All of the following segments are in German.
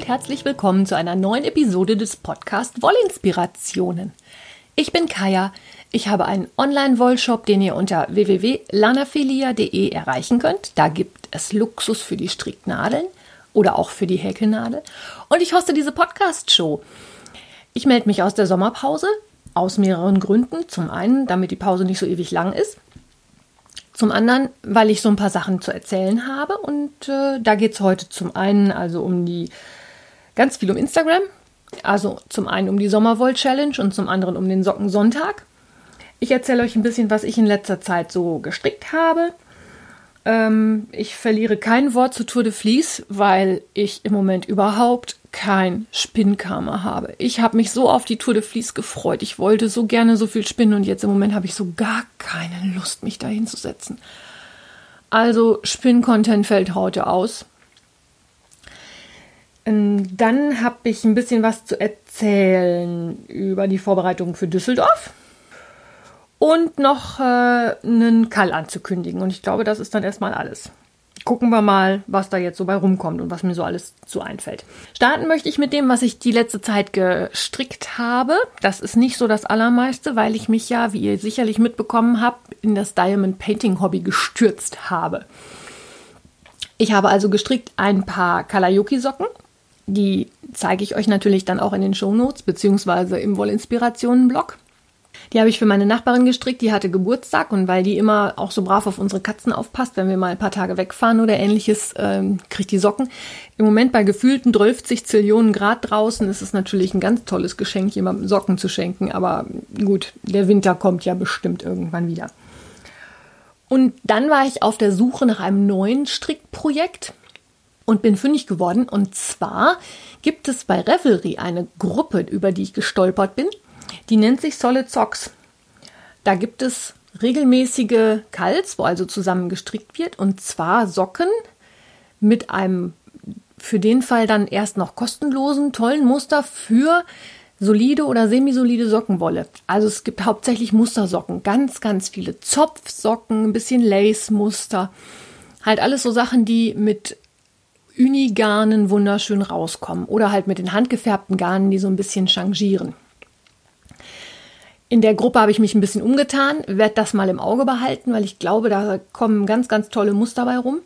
Und herzlich willkommen zu einer neuen Episode des Podcast Wollinspirationen. Ich bin Kaya. Ich habe einen Online-Wollshop, den ihr unter www.lanafilia.de erreichen könnt. Da gibt es Luxus für die Stricknadeln oder auch für die Häkelnadel. Und ich hoste diese Podcast-Show. Ich melde mich aus der Sommerpause aus mehreren Gründen. Zum einen, damit die Pause nicht so ewig lang ist. Zum anderen, weil ich so ein paar Sachen zu erzählen habe. Und äh, da geht es heute zum einen also um die, ganz viel um Instagram. Also zum einen um die Sommerwoll-Challenge und zum anderen um den Sockensonntag. Ich erzähle euch ein bisschen, was ich in letzter Zeit so gestrickt habe. Ähm, ich verliere kein Wort zu Tour de Vlies, weil ich im Moment überhaupt kein Spinnkarma habe. Ich habe mich so auf die Tour de Vlies gefreut. Ich wollte so gerne so viel spinnen und jetzt im Moment habe ich so gar keine Lust, mich da hinzusetzen. Also Spinn-Content fällt heute aus. Ähm, dann habe ich ein bisschen was zu erzählen über die Vorbereitungen für Düsseldorf und noch äh, einen Kall anzukündigen. Und ich glaube, das ist dann erstmal alles gucken wir mal, was da jetzt so bei rumkommt und was mir so alles zu einfällt. Starten möchte ich mit dem, was ich die letzte Zeit gestrickt habe. Das ist nicht so das Allermeiste, weil ich mich ja, wie ihr sicherlich mitbekommen habt, in das Diamond Painting Hobby gestürzt habe. Ich habe also gestrickt ein paar Kalayoki Socken. Die zeige ich euch natürlich dann auch in den Show Notes beziehungsweise im Wollinspirationen Blog. Die habe ich für meine Nachbarin gestrickt, die hatte Geburtstag und weil die immer auch so brav auf unsere Katzen aufpasst, wenn wir mal ein paar Tage wegfahren oder ähnliches, ähm, kriegt die Socken. Im Moment bei gefühlten 12 Zillionen Grad draußen ist es natürlich ein ganz tolles Geschenk, jemandem Socken zu schenken, aber gut, der Winter kommt ja bestimmt irgendwann wieder. Und dann war ich auf der Suche nach einem neuen Strickprojekt und bin fündig geworden. Und zwar gibt es bei Revelry eine Gruppe, über die ich gestolpert bin. Die nennt sich Solid Socks. Da gibt es regelmäßige Kals, wo also zusammen gestrickt wird, und zwar Socken mit einem für den Fall dann erst noch kostenlosen, tollen Muster für solide oder semisolide Sockenwolle. Also es gibt hauptsächlich Mustersocken, ganz, ganz viele Zopfsocken, ein bisschen Lace-Muster. Halt alles so Sachen, die mit Unigarnen wunderschön rauskommen oder halt mit den handgefärbten Garnen, die so ein bisschen changieren. In der Gruppe habe ich mich ein bisschen umgetan, werde das mal im Auge behalten, weil ich glaube, da kommen ganz, ganz tolle Muster bei rum.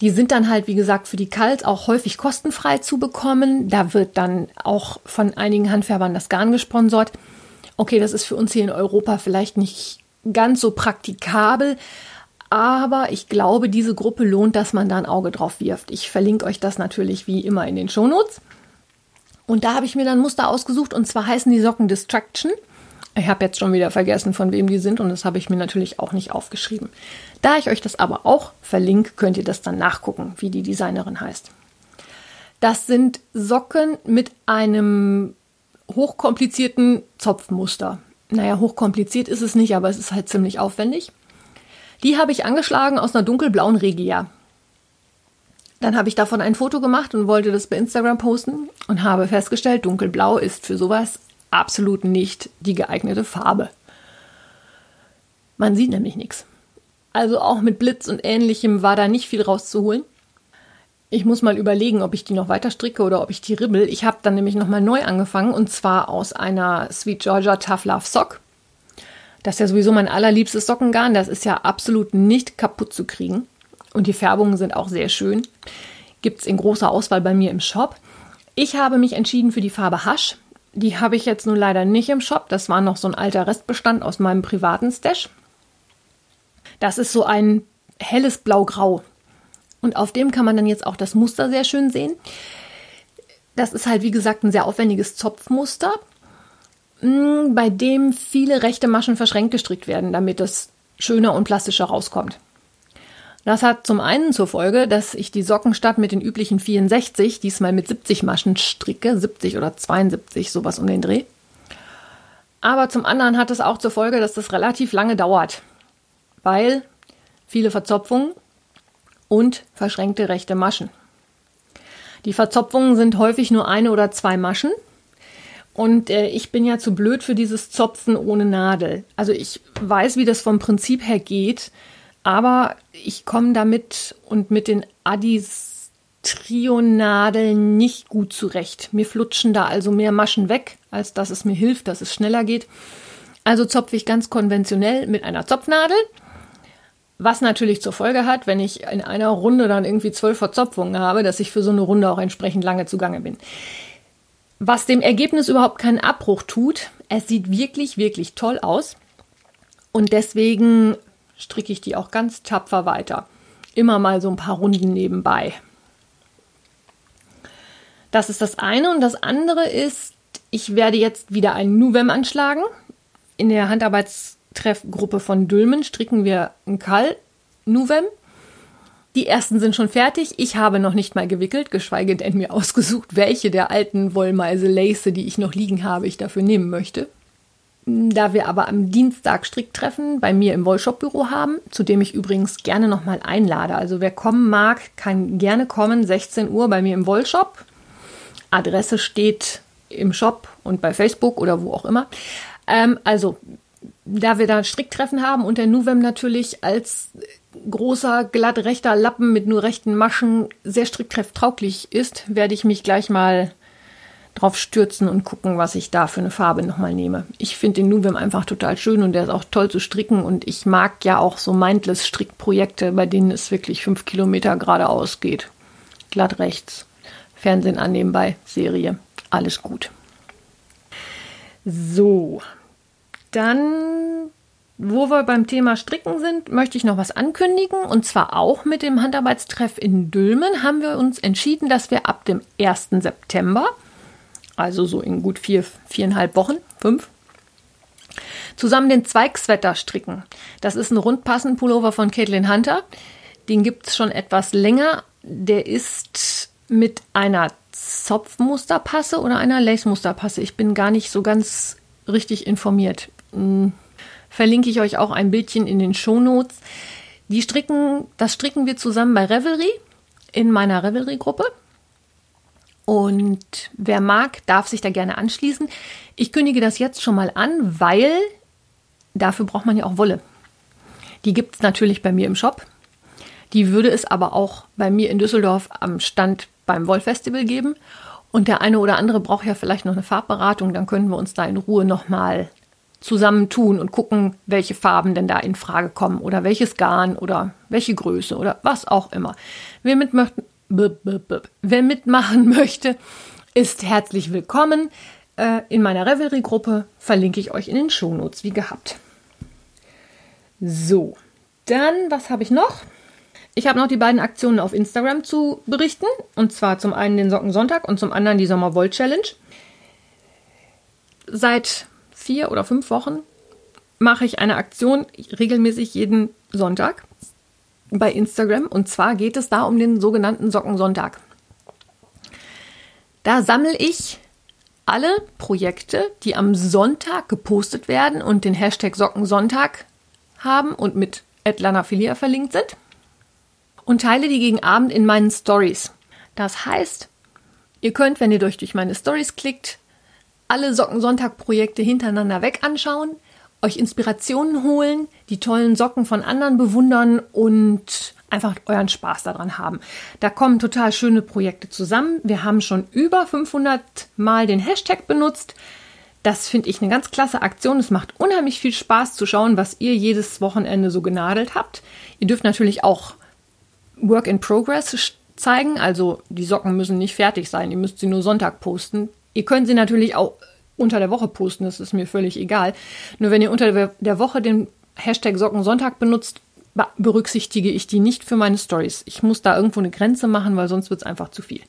Die sind dann halt, wie gesagt, für die Kalt auch häufig kostenfrei zu bekommen. Da wird dann auch von einigen Handfärbern das Garn gesponsert. Okay, das ist für uns hier in Europa vielleicht nicht ganz so praktikabel, aber ich glaube, diese Gruppe lohnt, dass man da ein Auge drauf wirft. Ich verlinke euch das natürlich wie immer in den Shownotes. Und da habe ich mir dann Muster ausgesucht und zwar heißen die Socken Distraction. Ich habe jetzt schon wieder vergessen, von wem die sind und das habe ich mir natürlich auch nicht aufgeschrieben. Da ich euch das aber auch verlinke, könnt ihr das dann nachgucken, wie die Designerin heißt. Das sind Socken mit einem hochkomplizierten Zopfmuster. Naja, hochkompliziert ist es nicht, aber es ist halt ziemlich aufwendig. Die habe ich angeschlagen aus einer dunkelblauen Regia. Dann habe ich davon ein Foto gemacht und wollte das bei Instagram posten und habe festgestellt, dunkelblau ist für sowas absolut nicht die geeignete Farbe. Man sieht nämlich nichts. Also auch mit Blitz und ähnlichem war da nicht viel rauszuholen. Ich muss mal überlegen, ob ich die noch weiter stricke oder ob ich die ribbel. Ich habe dann nämlich nochmal neu angefangen und zwar aus einer Sweet Georgia Tough Love Sock. Das ist ja sowieso mein allerliebstes Sockengarn. Das ist ja absolut nicht kaputt zu kriegen. Und die Färbungen sind auch sehr schön. Gibt es in großer Auswahl bei mir im Shop. Ich habe mich entschieden für die Farbe Hasch. Die habe ich jetzt nun leider nicht im Shop. Das war noch so ein alter Restbestand aus meinem privaten Stash. Das ist so ein helles Blau-Grau. Und auf dem kann man dann jetzt auch das Muster sehr schön sehen. Das ist halt, wie gesagt, ein sehr aufwendiges Zopfmuster, bei dem viele rechte Maschen verschränkt gestrickt werden, damit das schöner und plastischer rauskommt. Das hat zum einen zur Folge, dass ich die Socken statt mit den üblichen 64 diesmal mit 70 Maschen stricke, 70 oder 72, sowas um den Dreh. Aber zum anderen hat es auch zur Folge, dass das relativ lange dauert, weil viele Verzopfungen und verschränkte rechte Maschen. Die Verzopfungen sind häufig nur eine oder zwei Maschen. Und äh, ich bin ja zu blöd für dieses Zopfen ohne Nadel. Also ich weiß, wie das vom Prinzip her geht. Aber ich komme damit und mit den Addis Trio-Nadeln nicht gut zurecht. Mir flutschen da also mehr Maschen weg, als dass es mir hilft, dass es schneller geht. Also zopfe ich ganz konventionell mit einer Zopfnadel. Was natürlich zur Folge hat, wenn ich in einer Runde dann irgendwie zwölf Verzopfungen habe, dass ich für so eine Runde auch entsprechend lange zugange bin. Was dem Ergebnis überhaupt keinen Abbruch tut, es sieht wirklich, wirklich toll aus. Und deswegen stricke ich die auch ganz tapfer weiter. Immer mal so ein paar Runden nebenbei. Das ist das eine. Und das andere ist, ich werde jetzt wieder ein Nuvem anschlagen. In der Handarbeitstreffgruppe von Dülmen stricken wir ein Kall Nuvem. Die ersten sind schon fertig. Ich habe noch nicht mal gewickelt, geschweige denn mir ausgesucht, welche der alten Wollmeise Lace, die ich noch liegen habe, ich dafür nehmen möchte. Da wir aber am Dienstag Stricktreffen bei mir im Wollshop-Büro haben, zu dem ich übrigens gerne nochmal einlade. Also wer kommen mag, kann gerne kommen, 16 Uhr bei mir im Wollshop. Adresse steht im Shop und bei Facebook oder wo auch immer. Ähm, also, da wir da Stricktreffen haben und der Nuvem natürlich als großer, glatt rechter Lappen mit nur rechten Maschen sehr stricktrefftauglich ist, werde ich mich gleich mal drauf stürzen und gucken, was ich da für eine Farbe nochmal nehme. Ich finde den Nuvem einfach total schön und der ist auch toll zu stricken und ich mag ja auch so mindless Strickprojekte, bei denen es wirklich fünf Kilometer geradeaus geht. Glatt rechts. Fernsehen annehmen bei Serie. Alles gut. So, dann, wo wir beim Thema Stricken sind, möchte ich noch was ankündigen. Und zwar auch mit dem Handarbeitstreff in Dülmen haben wir uns entschieden, dass wir ab dem 1. September, also so in gut vier, viereinhalb Wochen, fünf, zusammen den Zweigswetter stricken. Das ist ein rundpassend Pullover von Caitlin Hunter. Den gibt es schon etwas länger. Der ist mit einer Zopfmusterpasse oder einer Lace-Musterpasse. Ich bin gar nicht so ganz richtig informiert. Hm, verlinke ich euch auch ein Bildchen in den Shownotes. Die stricken, das stricken wir zusammen bei Revelry in meiner Revelry-Gruppe. Und wer mag, darf sich da gerne anschließen. Ich kündige das jetzt schon mal an, weil dafür braucht man ja auch Wolle. Die gibt es natürlich bei mir im Shop. Die würde es aber auch bei mir in Düsseldorf am Stand beim Wollfestival geben. Und der eine oder andere braucht ja vielleicht noch eine Farbberatung, dann können wir uns da in Ruhe nochmal zusammentun und gucken, welche Farben denn da in Frage kommen oder welches Garn oder welche Größe oder was auch immer. Wer, mitmöchten, wer mitmachen möchte, ist herzlich willkommen. Äh, in meiner Revelry-Gruppe verlinke ich euch in den Shownotes, wie gehabt. So, dann, was habe ich noch? Ich habe noch die beiden Aktionen auf Instagram zu berichten. Und zwar zum einen den Sockensonntag und zum anderen die Sommerwoll-Challenge. Seit vier oder fünf Wochen mache ich eine Aktion regelmäßig jeden Sonntag bei Instagram. Und zwar geht es da um den sogenannten Sockensonntag. Da sammle ich alle Projekte, die am Sonntag gepostet werden und den Hashtag Sockensonntag haben und mit Atlanta Filia verlinkt sind und teile die gegen Abend in meinen Stories. Das heißt, ihr könnt, wenn ihr durch, durch meine Stories klickt, alle Socken-Sonntag-Projekte hintereinander weg anschauen, euch Inspirationen holen, die tollen Socken von anderen bewundern und einfach euren Spaß daran haben. Da kommen total schöne Projekte zusammen. Wir haben schon über 500 Mal den Hashtag benutzt. Das finde ich eine ganz klasse Aktion. Es macht unheimlich viel Spaß zu schauen, was ihr jedes Wochenende so genadelt habt. Ihr dürft natürlich auch Work in Progress zeigen. Also die Socken müssen nicht fertig sein. Ihr müsst sie nur Sonntag posten. Ihr könnt sie natürlich auch unter der Woche posten. Das ist mir völlig egal. Nur wenn ihr unter der Woche den Hashtag Socken Sonntag benutzt, berücksichtige ich die nicht für meine Stories. Ich muss da irgendwo eine Grenze machen, weil sonst wird es einfach zu viel.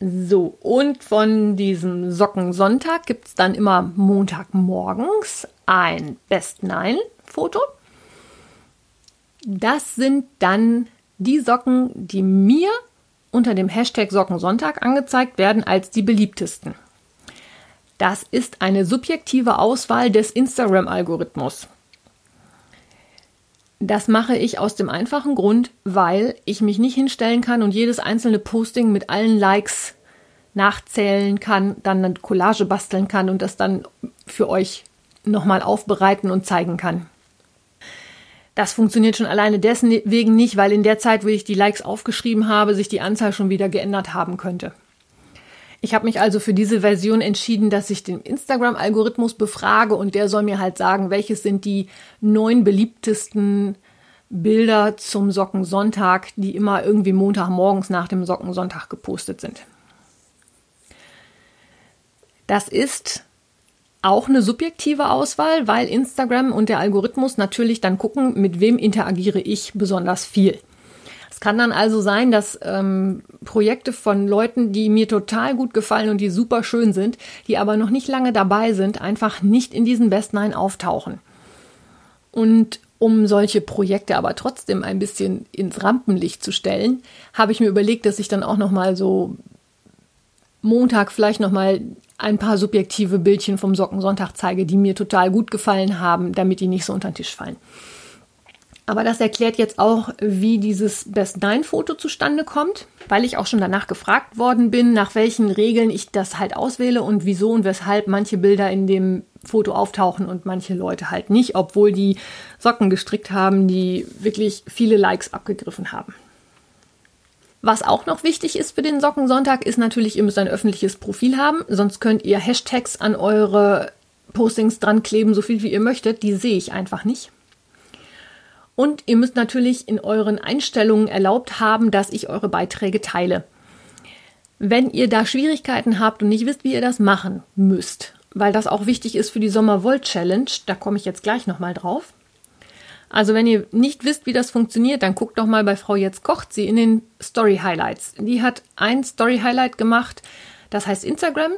So, und von diesem Sockensonntag gibt es dann immer Montagmorgens ein Best Nine Foto. Das sind dann die Socken, die mir unter dem Hashtag Sockensonntag angezeigt werden als die beliebtesten. Das ist eine subjektive Auswahl des Instagram-Algorithmus. Das mache ich aus dem einfachen Grund, weil ich mich nicht hinstellen kann und jedes einzelne Posting mit allen Likes nachzählen kann, dann eine Collage basteln kann und das dann für euch nochmal aufbereiten und zeigen kann. Das funktioniert schon alleine deswegen nicht, weil in der Zeit, wo ich die Likes aufgeschrieben habe, sich die Anzahl schon wieder geändert haben könnte. Ich habe mich also für diese Version entschieden, dass ich den Instagram-Algorithmus befrage und der soll mir halt sagen, welches sind die neun beliebtesten Bilder zum Sockensonntag, die immer irgendwie Montagmorgens nach dem Sockensonntag gepostet sind. Das ist auch eine subjektive Auswahl, weil Instagram und der Algorithmus natürlich dann gucken, mit wem interagiere ich besonders viel kann dann also sein, dass ähm, Projekte von Leuten, die mir total gut gefallen und die super schön sind, die aber noch nicht lange dabei sind, einfach nicht in diesen Best Nine auftauchen. Und um solche Projekte aber trotzdem ein bisschen ins Rampenlicht zu stellen, habe ich mir überlegt, dass ich dann auch noch mal so Montag vielleicht noch mal ein paar subjektive Bildchen vom Sockensonntag zeige, die mir total gut gefallen haben, damit die nicht so unter den Tisch fallen. Aber das erklärt jetzt auch, wie dieses Best Nine Foto zustande kommt, weil ich auch schon danach gefragt worden bin, nach welchen Regeln ich das halt auswähle und wieso und weshalb manche Bilder in dem Foto auftauchen und manche Leute halt nicht, obwohl die Socken gestrickt haben, die wirklich viele Likes abgegriffen haben. Was auch noch wichtig ist für den Sockensonntag, ist natürlich, ihr müsst ein öffentliches Profil haben, sonst könnt ihr Hashtags an eure Postings dran kleben, so viel wie ihr möchtet. Die sehe ich einfach nicht. Und ihr müsst natürlich in euren Einstellungen erlaubt haben, dass ich eure Beiträge teile. Wenn ihr da Schwierigkeiten habt und nicht wisst, wie ihr das machen müsst, weil das auch wichtig ist für die Sommervolt-Challenge, da komme ich jetzt gleich nochmal drauf. Also wenn ihr nicht wisst, wie das funktioniert, dann guckt doch mal bei Frau Jetzt kocht sie in den Story Highlights. Die hat ein Story Highlight gemacht, das heißt Instagram.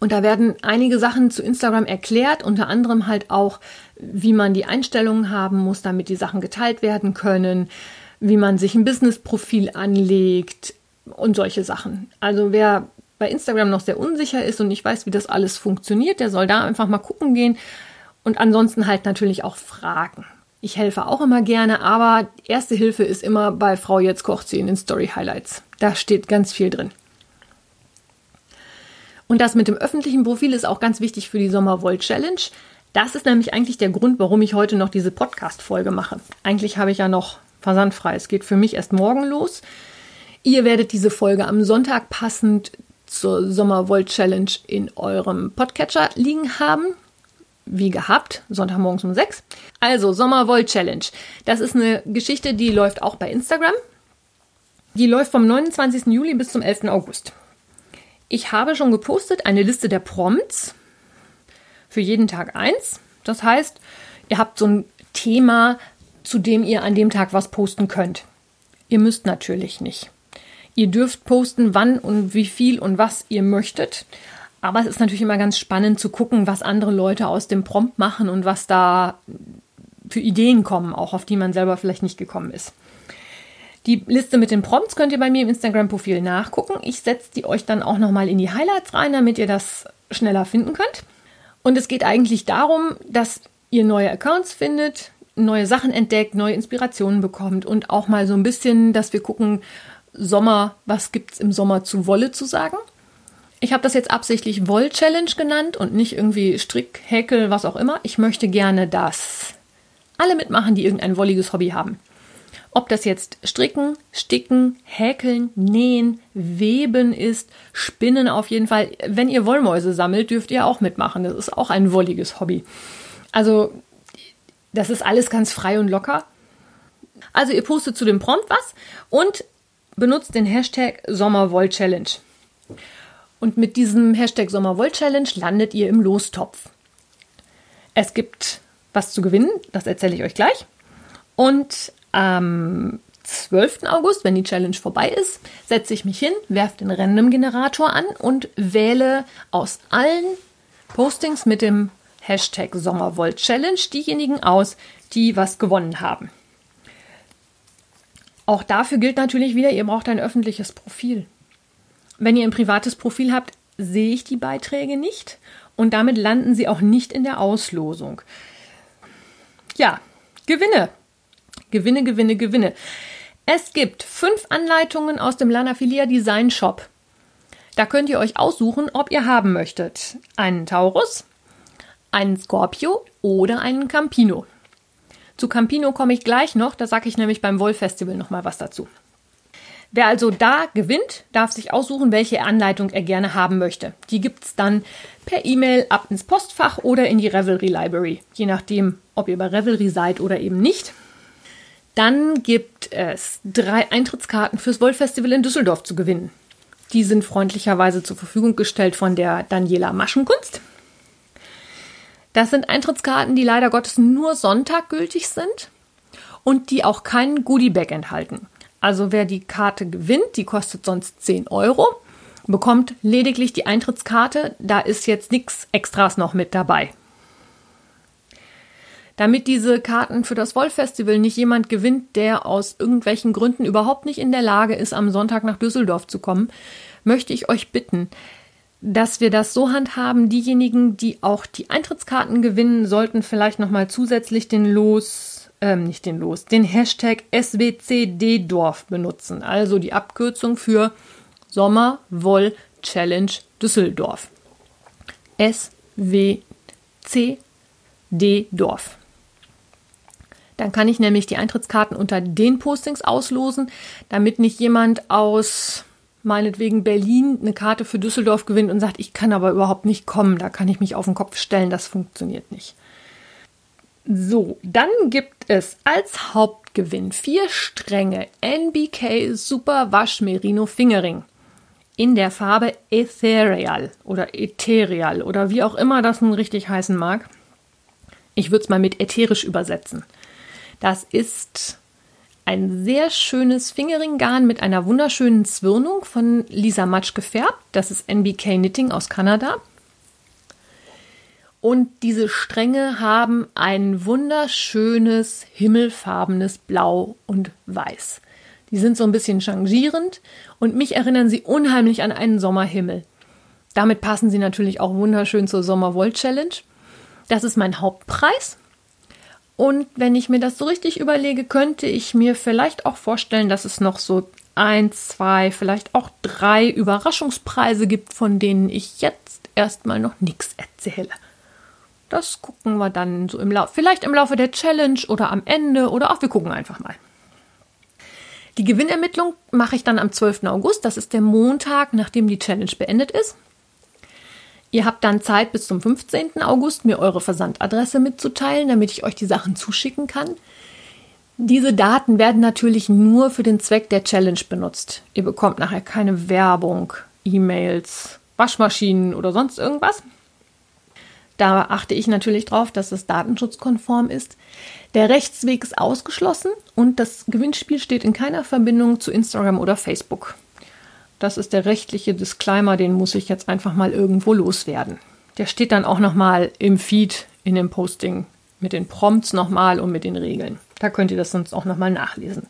Und da werden einige Sachen zu Instagram erklärt, unter anderem halt auch, wie man die Einstellungen haben muss, damit die Sachen geteilt werden können, wie man sich ein Business-Profil anlegt und solche Sachen. Also wer bei Instagram noch sehr unsicher ist und nicht weiß, wie das alles funktioniert, der soll da einfach mal gucken gehen und ansonsten halt natürlich auch fragen. Ich helfe auch immer gerne, aber erste Hilfe ist immer bei Frau Jetzt kocht sie in den Story Highlights. Da steht ganz viel drin. Und das mit dem öffentlichen Profil ist auch ganz wichtig für die Sommervoll Challenge. Das ist nämlich eigentlich der Grund, warum ich heute noch diese Podcast-Folge mache. Eigentlich habe ich ja noch versandfrei. Es geht für mich erst morgen los. Ihr werdet diese Folge am Sonntag passend zur Sommervoll Challenge in eurem Podcatcher liegen haben. Wie gehabt, Sonntagmorgens um 6. Also, Sommervoll Challenge. Das ist eine Geschichte, die läuft auch bei Instagram. Die läuft vom 29. Juli bis zum 11. August. Ich habe schon gepostet eine Liste der Prompts für jeden Tag eins. Das heißt, ihr habt so ein Thema, zu dem ihr an dem Tag was posten könnt. Ihr müsst natürlich nicht. Ihr dürft posten, wann und wie viel und was ihr möchtet. Aber es ist natürlich immer ganz spannend zu gucken, was andere Leute aus dem Prompt machen und was da für Ideen kommen, auch auf die man selber vielleicht nicht gekommen ist. Die Liste mit den Prompts könnt ihr bei mir im Instagram-Profil nachgucken. Ich setze die euch dann auch nochmal in die Highlights rein, damit ihr das schneller finden könnt. Und es geht eigentlich darum, dass ihr neue Accounts findet, neue Sachen entdeckt, neue Inspirationen bekommt und auch mal so ein bisschen, dass wir gucken, Sommer, was gibt's im Sommer zu Wolle zu sagen? Ich habe das jetzt absichtlich Woll-Challenge genannt und nicht irgendwie Strick, Häkel, was auch immer. Ich möchte gerne, dass alle mitmachen, die irgendein wolliges Hobby haben. Ob das jetzt Stricken, Sticken, Häkeln, Nähen, Weben ist, Spinnen auf jeden Fall. Wenn ihr Wollmäuse sammelt, dürft ihr auch mitmachen. Das ist auch ein wolliges Hobby. Also, das ist alles ganz frei und locker. Also, ihr postet zu dem Prompt was und benutzt den Hashtag Sommerwoll-Challenge. Und mit diesem Hashtag Sommerwoll-Challenge landet ihr im Lostopf. Es gibt was zu gewinnen, das erzähle ich euch gleich. Und am 12. August, wenn die Challenge vorbei ist, setze ich mich hin, werfe den Random-Generator an und wähle aus allen Postings mit dem Hashtag Sommervolt Challenge diejenigen aus, die was gewonnen haben. Auch dafür gilt natürlich wieder, ihr braucht ein öffentliches Profil. Wenn ihr ein privates Profil habt, sehe ich die Beiträge nicht und damit landen sie auch nicht in der Auslosung. Ja, Gewinne. Gewinne, Gewinne, Gewinne. Es gibt fünf Anleitungen aus dem Lanafilia Design Shop. Da könnt ihr euch aussuchen, ob ihr haben möchtet. Einen Taurus, einen Scorpio oder einen Campino. Zu Campino komme ich gleich noch, da sage ich nämlich beim Woll Festival noch mal was dazu. Wer also da gewinnt, darf sich aussuchen, welche Anleitung er gerne haben möchte. Die gibt es dann per E-Mail ab ins Postfach oder in die Revelry Library, je nachdem, ob ihr bei Revelry seid oder eben nicht. Dann gibt es drei Eintrittskarten fürs Woll Festival in Düsseldorf zu gewinnen. Die sind freundlicherweise zur Verfügung gestellt von der Daniela Maschenkunst. Das sind Eintrittskarten, die leider Gottes nur Sonntag gültig sind und die auch keinen Goodiebag enthalten. Also wer die Karte gewinnt, die kostet sonst 10 Euro, bekommt lediglich die Eintrittskarte. Da ist jetzt nichts Extras noch mit dabei. Damit diese Karten für das Wollfestival nicht jemand gewinnt, der aus irgendwelchen Gründen überhaupt nicht in der Lage ist, am Sonntag nach Düsseldorf zu kommen, möchte ich euch bitten, dass wir das so handhaben, diejenigen, die auch die Eintrittskarten gewinnen, sollten vielleicht nochmal zusätzlich den Los, ähm, nicht den Los, den Hashtag SWCD-Dorf benutzen. Also die Abkürzung für Sommerwoll Challenge Düsseldorf. SWCD-Dorf. Dann kann ich nämlich die Eintrittskarten unter den Postings auslosen, damit nicht jemand aus meinetwegen Berlin eine Karte für Düsseldorf gewinnt und sagt, ich kann aber überhaupt nicht kommen, da kann ich mich auf den Kopf stellen, das funktioniert nicht. So, dann gibt es als Hauptgewinn vier Stränge NBK Super Wasch Merino Fingering in der Farbe Ethereal oder Ethereal oder wie auch immer das nun richtig heißen mag. Ich würde es mal mit ätherisch übersetzen. Das ist ein sehr schönes Fingeringgarn mit einer wunderschönen Zwirnung von Lisa Matsch gefärbt. Das ist NBK Knitting aus Kanada. Und diese Stränge haben ein wunderschönes himmelfarbenes Blau und Weiß. Die sind so ein bisschen changierend und mich erinnern sie unheimlich an einen Sommerhimmel. Damit passen sie natürlich auch wunderschön zur Sommerwoll Challenge. Das ist mein Hauptpreis. Und wenn ich mir das so richtig überlege, könnte ich mir vielleicht auch vorstellen, dass es noch so ein, zwei, vielleicht auch drei Überraschungspreise gibt, von denen ich jetzt erstmal noch nichts erzähle. Das gucken wir dann so im Laufe, vielleicht im Laufe der Challenge oder am Ende oder auch wir gucken einfach mal. Die Gewinnermittlung mache ich dann am 12. August. Das ist der Montag, nachdem die Challenge beendet ist. Ihr habt dann Zeit bis zum 15. August, mir eure Versandadresse mitzuteilen, damit ich euch die Sachen zuschicken kann. Diese Daten werden natürlich nur für den Zweck der Challenge benutzt. Ihr bekommt nachher keine Werbung, E-Mails, Waschmaschinen oder sonst irgendwas. Da achte ich natürlich darauf, dass es datenschutzkonform ist. Der Rechtsweg ist ausgeschlossen und das Gewinnspiel steht in keiner Verbindung zu Instagram oder Facebook. Das ist der rechtliche Disclaimer, den muss ich jetzt einfach mal irgendwo loswerden. Der steht dann auch nochmal im Feed in dem Posting mit den Prompts nochmal und mit den Regeln. Da könnt ihr das sonst auch nochmal nachlesen.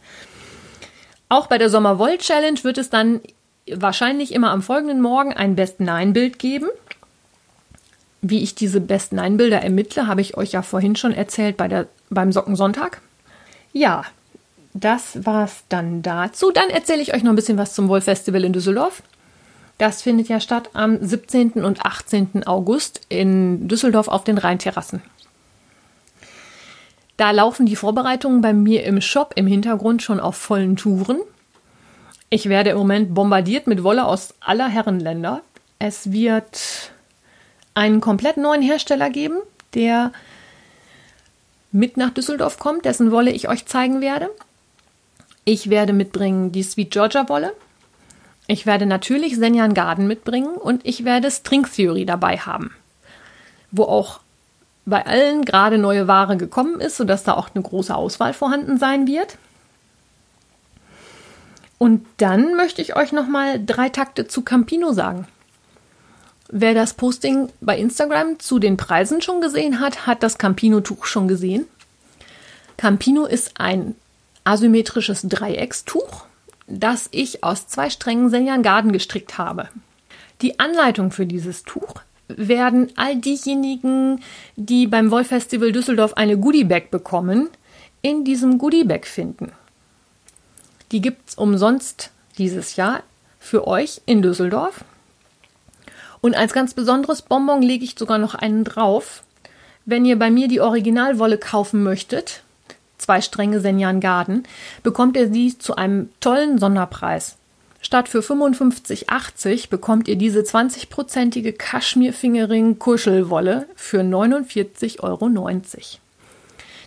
Auch bei der Sommerwoll Challenge wird es dann wahrscheinlich immer am folgenden Morgen ein Best Nine Bild geben. Wie ich diese Best Nine Bilder ermittle, habe ich euch ja vorhin schon erzählt bei der, beim Sockensonntag. Ja, das war's dann dazu. Dann erzähle ich euch noch ein bisschen was zum Wolf Festival in Düsseldorf. Das findet ja statt am 17. und 18. August in Düsseldorf auf den Rheinterrassen. Da laufen die Vorbereitungen bei mir im Shop im Hintergrund schon auf vollen Touren. Ich werde im Moment bombardiert mit Wolle aus aller Herrenländer. Es wird einen komplett neuen Hersteller geben, der mit nach Düsseldorf kommt, dessen Wolle ich euch zeigen werde. Ich werde mitbringen die Sweet Georgia Wolle. Ich werde natürlich Senjan Garden mitbringen und ich werde String Theory dabei haben, wo auch bei allen gerade neue Ware gekommen ist, sodass da auch eine große Auswahl vorhanden sein wird. Und dann möchte ich euch noch mal drei Takte zu Campino sagen. Wer das Posting bei Instagram zu den Preisen schon gesehen hat, hat das Campino-Tuch schon gesehen. Campino ist ein asymmetrisches Dreieckstuch, das ich aus zwei Strängen Senjan Garden gestrickt habe. Die Anleitung für dieses Tuch werden all diejenigen, die beim Wolf Festival Düsseldorf eine Goodie Bag bekommen, in diesem Goodie Bag finden. Die gibt es umsonst dieses Jahr für euch in Düsseldorf. Und als ganz besonderes Bonbon lege ich sogar noch einen drauf. Wenn ihr bei mir die Originalwolle kaufen möchtet, zwei Stränge Senjan Garden, bekommt ihr sie zu einem tollen Sonderpreis. Statt für 55,80 bekommt ihr diese 20-prozentige Kaschmir-Fingering-Kuschelwolle für 49,90 Euro.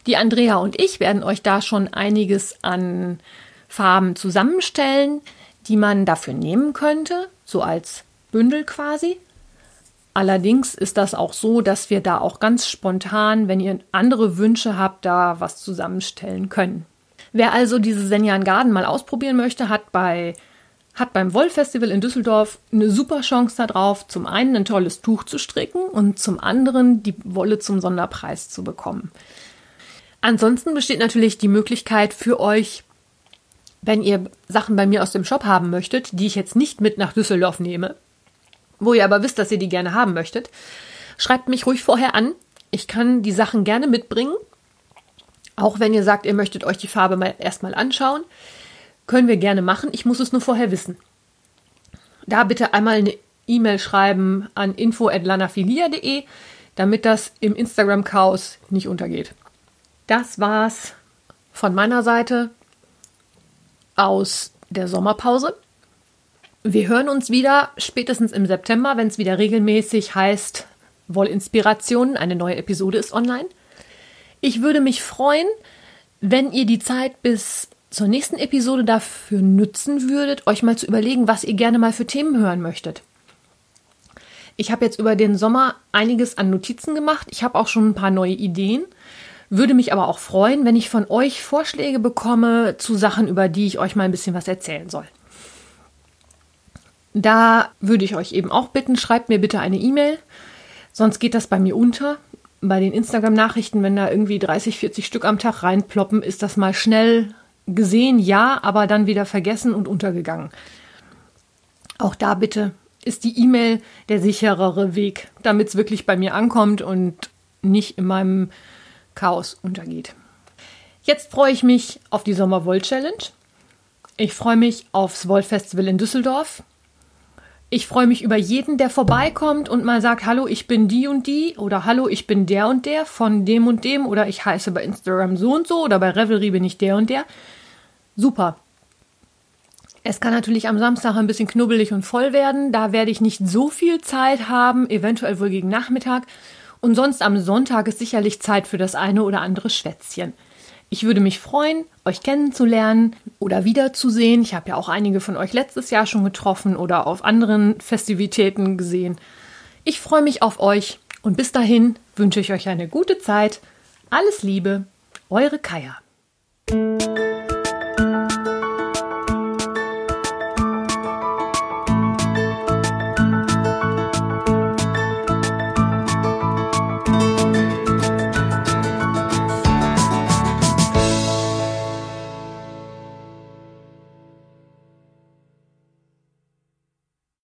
Die Andrea und ich werden euch da schon einiges an Farben zusammenstellen, die man dafür nehmen könnte, so als Bündel quasi. Allerdings ist das auch so, dass wir da auch ganz spontan, wenn ihr andere Wünsche habt, da was zusammenstellen können. Wer also diese Senjan Garden mal ausprobieren möchte, hat bei hat beim Wollfestival in Düsseldorf eine super Chance darauf, zum einen ein tolles Tuch zu stricken und zum anderen die Wolle zum Sonderpreis zu bekommen. Ansonsten besteht natürlich die Möglichkeit für euch, wenn ihr Sachen bei mir aus dem Shop haben möchtet, die ich jetzt nicht mit nach Düsseldorf nehme, wo ihr aber wisst, dass ihr die gerne haben möchtet, schreibt mich ruhig vorher an. Ich kann die Sachen gerne mitbringen. Auch wenn ihr sagt, ihr möchtet euch die Farbe mal erstmal anschauen. Können wir gerne machen. Ich muss es nur vorher wissen. Da bitte einmal eine E-Mail schreiben an info@lanafilia.de, damit das im Instagram Chaos nicht untergeht. Das war's von meiner Seite aus der Sommerpause. Wir hören uns wieder spätestens im September, wenn es wieder regelmäßig heißt Wollinspirationen. Eine neue Episode ist online. Ich würde mich freuen, wenn ihr die Zeit bis zur nächsten Episode dafür nutzen würdet, euch mal zu überlegen, was ihr gerne mal für Themen hören möchtet. Ich habe jetzt über den Sommer einiges an Notizen gemacht. Ich habe auch schon ein paar neue Ideen. Würde mich aber auch freuen, wenn ich von euch Vorschläge bekomme zu Sachen, über die ich euch mal ein bisschen was erzählen soll. Da würde ich euch eben auch bitten, schreibt mir bitte eine E-Mail. Sonst geht das bei mir unter. Bei den Instagram-Nachrichten, wenn da irgendwie 30, 40 Stück am Tag reinploppen, ist das mal schnell gesehen, ja, aber dann wieder vergessen und untergegangen. Auch da bitte ist die E-Mail der sicherere Weg, damit es wirklich bei mir ankommt und nicht in meinem Chaos untergeht. Jetzt freue ich mich auf die Sommerwoll Challenge. Ich freue mich aufs Woll Festival in Düsseldorf. Ich freue mich über jeden, der vorbeikommt und mal sagt, hallo, ich bin die und die oder hallo, ich bin der und der von dem und dem oder ich heiße bei Instagram so und so oder bei Revelry bin ich der und der super. Es kann natürlich am Samstag ein bisschen knubbelig und voll werden. Da werde ich nicht so viel Zeit haben, eventuell wohl gegen Nachmittag. Und sonst am Sonntag ist sicherlich Zeit für das eine oder andere Schwätzchen. Ich würde mich freuen, euch kennenzulernen oder wiederzusehen. Ich habe ja auch einige von euch letztes Jahr schon getroffen oder auf anderen Festivitäten gesehen. Ich freue mich auf euch und bis dahin wünsche ich euch eine gute Zeit. Alles Liebe, eure Kaya.